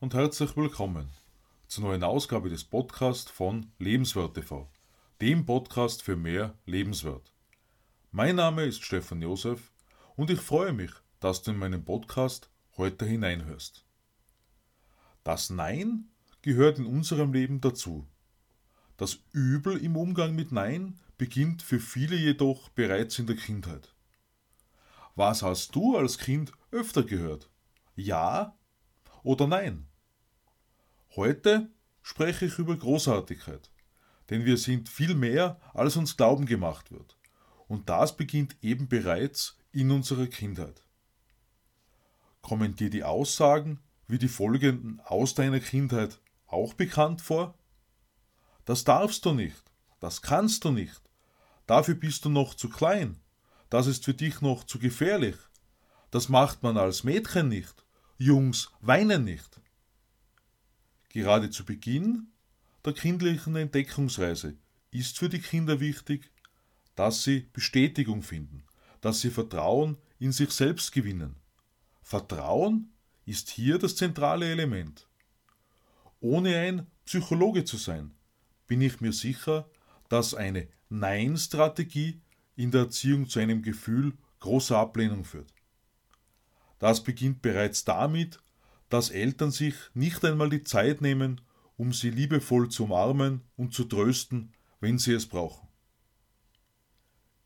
Und herzlich willkommen zur neuen Ausgabe des Podcasts von Lebenswert TV, dem Podcast für mehr Lebenswert. Mein Name ist Stefan Josef und ich freue mich, dass du in meinen Podcast heute hineinhörst. Das Nein gehört in unserem Leben dazu. Das Übel im Umgang mit Nein beginnt für viele jedoch bereits in der Kindheit. Was hast du als Kind öfter gehört? Ja oder nein? Heute spreche ich über Großartigkeit, denn wir sind viel mehr, als uns glauben gemacht wird. Und das beginnt eben bereits in unserer Kindheit. Kommen dir die Aussagen wie die folgenden aus deiner Kindheit auch bekannt vor? Das darfst du nicht, das kannst du nicht, dafür bist du noch zu klein, das ist für dich noch zu gefährlich, das macht man als Mädchen nicht, Jungs weinen nicht. Gerade zu Beginn der kindlichen Entdeckungsreise ist für die Kinder wichtig, dass sie Bestätigung finden, dass sie Vertrauen in sich selbst gewinnen. Vertrauen ist hier das zentrale Element. Ohne ein Psychologe zu sein, bin ich mir sicher, dass eine Nein-Strategie in der Erziehung zu einem Gefühl großer Ablehnung führt. Das beginnt bereits damit, dass Eltern sich nicht einmal die Zeit nehmen, um sie liebevoll zu umarmen und zu trösten, wenn sie es brauchen.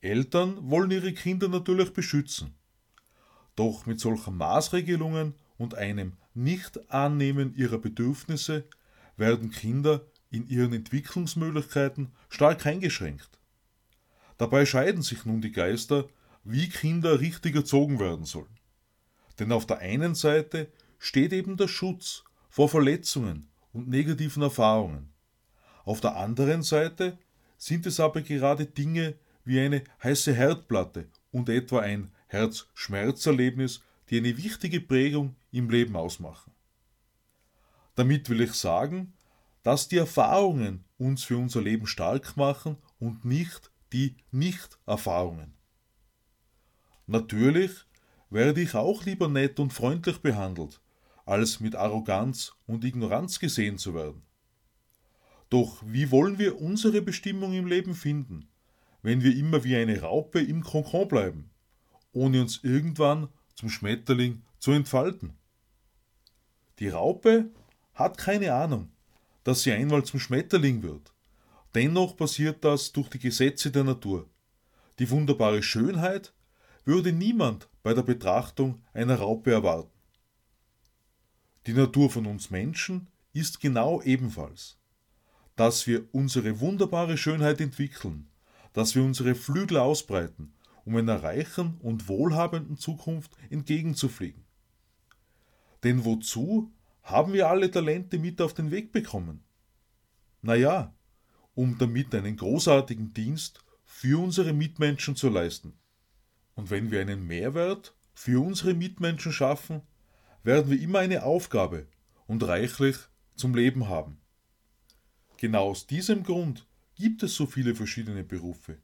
Eltern wollen ihre Kinder natürlich beschützen. Doch mit solchen Maßregelungen und einem Nicht-Annehmen ihrer Bedürfnisse werden Kinder in ihren Entwicklungsmöglichkeiten stark eingeschränkt. Dabei scheiden sich nun die Geister, wie Kinder richtig erzogen werden sollen. Denn auf der einen Seite steht eben der Schutz vor Verletzungen und negativen Erfahrungen. Auf der anderen Seite sind es aber gerade Dinge wie eine heiße Herdplatte und etwa ein Herzschmerzerlebnis, die eine wichtige Prägung im Leben ausmachen. Damit will ich sagen, dass die Erfahrungen uns für unser Leben stark machen und nicht die Nicht-Erfahrungen. Natürlich werde ich auch lieber nett und freundlich behandelt, als mit Arroganz und Ignoranz gesehen zu werden. Doch wie wollen wir unsere Bestimmung im Leben finden, wenn wir immer wie eine Raupe im Kokon bleiben, ohne uns irgendwann zum Schmetterling zu entfalten? Die Raupe hat keine Ahnung, dass sie einmal zum Schmetterling wird. Dennoch passiert das durch die Gesetze der Natur. Die wunderbare Schönheit würde niemand bei der Betrachtung einer Raupe erwarten. Die Natur von uns Menschen ist genau ebenfalls, dass wir unsere wunderbare Schönheit entwickeln, dass wir unsere Flügel ausbreiten, um einer reichen und wohlhabenden Zukunft entgegenzufliegen. Denn wozu haben wir alle Talente mit auf den Weg bekommen? Naja, um damit einen großartigen Dienst für unsere Mitmenschen zu leisten. Und wenn wir einen Mehrwert für unsere Mitmenschen schaffen, werden wir immer eine Aufgabe und reichlich zum Leben haben. Genau aus diesem Grund gibt es so viele verschiedene Berufe.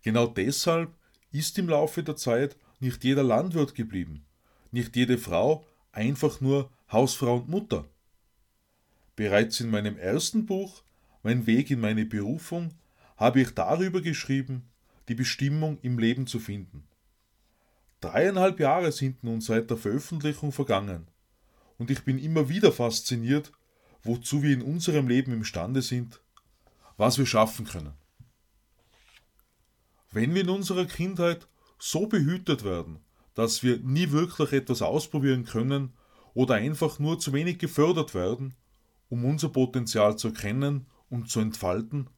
Genau deshalb ist im Laufe der Zeit nicht jeder Landwirt geblieben, nicht jede Frau einfach nur Hausfrau und Mutter. Bereits in meinem ersten Buch Mein Weg in meine Berufung habe ich darüber geschrieben, die Bestimmung im Leben zu finden. Dreieinhalb Jahre sind nun seit der Veröffentlichung vergangen und ich bin immer wieder fasziniert, wozu wir in unserem Leben imstande sind, was wir schaffen können. Wenn wir in unserer Kindheit so behütet werden, dass wir nie wirklich etwas ausprobieren können oder einfach nur zu wenig gefördert werden, um unser Potenzial zu erkennen und zu entfalten,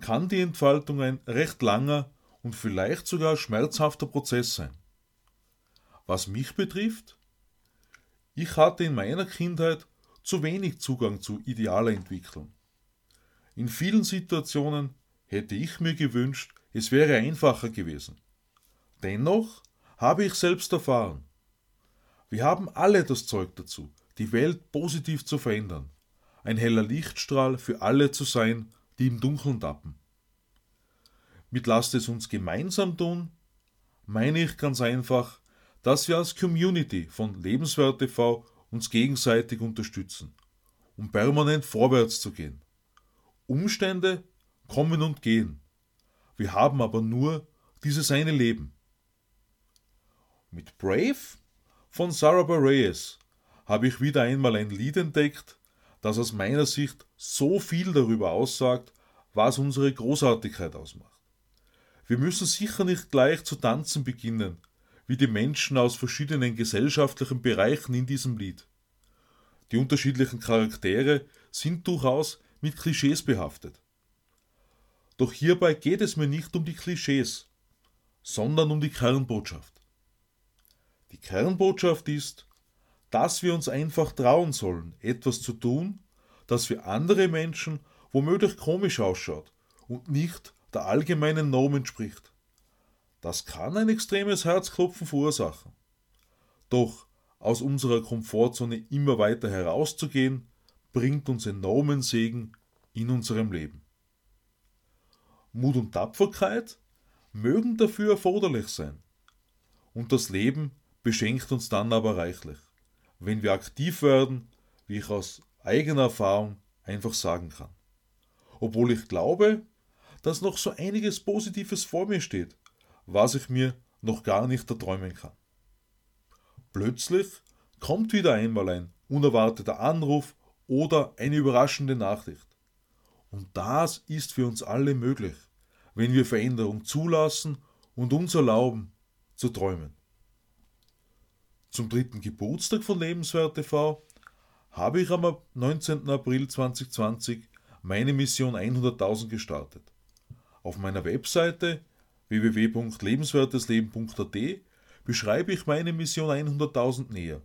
kann die Entfaltung ein recht langer und vielleicht sogar schmerzhafter Prozess sein. Was mich betrifft, ich hatte in meiner Kindheit zu wenig Zugang zu idealer Entwicklung. In vielen Situationen hätte ich mir gewünscht, es wäre einfacher gewesen. Dennoch habe ich selbst erfahren. Wir haben alle das Zeug dazu, die Welt positiv zu verändern, ein heller Lichtstrahl für alle zu sein, die im Dunkeln tappen. Mit lasst es uns gemeinsam tun, meine ich ganz einfach, dass wir als Community von Lebenswert TV uns gegenseitig unterstützen, um permanent vorwärts zu gehen. Umstände kommen und gehen. Wir haben aber nur dieses eine Leben. Mit Brave von Sarah Bareilles habe ich wieder einmal ein Lied entdeckt, das aus meiner Sicht so viel darüber aussagt, was unsere Großartigkeit ausmacht. Wir müssen sicher nicht gleich zu tanzen beginnen, wie die Menschen aus verschiedenen gesellschaftlichen Bereichen in diesem Lied. Die unterschiedlichen Charaktere sind durchaus mit Klischees behaftet. Doch hierbei geht es mir nicht um die Klischees, sondern um die Kernbotschaft. Die Kernbotschaft ist, dass wir uns einfach trauen sollen, etwas zu tun, das für andere Menschen womöglich komisch ausschaut und nicht der allgemeinen Norm entspricht. Das kann ein extremes Herzklopfen verursachen. Doch aus unserer Komfortzone immer weiter herauszugehen, bringt uns enormen Segen in unserem Leben. Mut und Tapferkeit mögen dafür erforderlich sein. Und das Leben beschenkt uns dann aber reichlich, wenn wir aktiv werden, wie ich aus eigener Erfahrung einfach sagen kann. Obwohl ich glaube, dass noch so einiges Positives vor mir steht, was ich mir noch gar nicht erträumen kann. Plötzlich kommt wieder einmal ein unerwarteter Anruf oder eine überraschende Nachricht. Und das ist für uns alle möglich, wenn wir Veränderung zulassen und uns erlauben zu träumen. Zum dritten Geburtstag von Lebenswert TV habe ich am 19. April 2020 meine Mission 100.000 gestartet. Auf meiner Webseite www.lebenswertesleben.at beschreibe ich meine Mission 100.000 näher.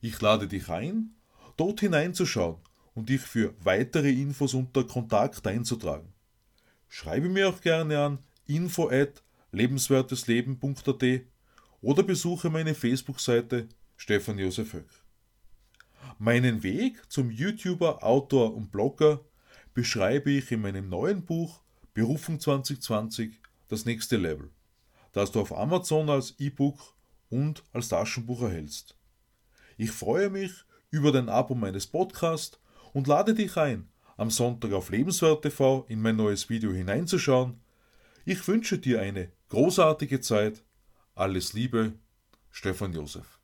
Ich lade dich ein, dort hineinzuschauen und dich für weitere Infos unter Kontakt einzutragen. Schreibe mir auch gerne an info at lebenswertesleben.at oder besuche meine Facebook-Seite Stefan Josef Höck. Meinen Weg zum YouTuber, Autor und Blogger beschreibe ich in meinem neuen Buch Berufung 2020 das nächste Level, das du auf Amazon als E-Book und als Taschenbuch erhältst. Ich freue mich über dein Abo meines Podcasts und lade dich ein, am Sonntag auf Lebenswert TV in mein neues Video hineinzuschauen. Ich wünsche dir eine großartige Zeit. Alles Liebe, Stefan Josef.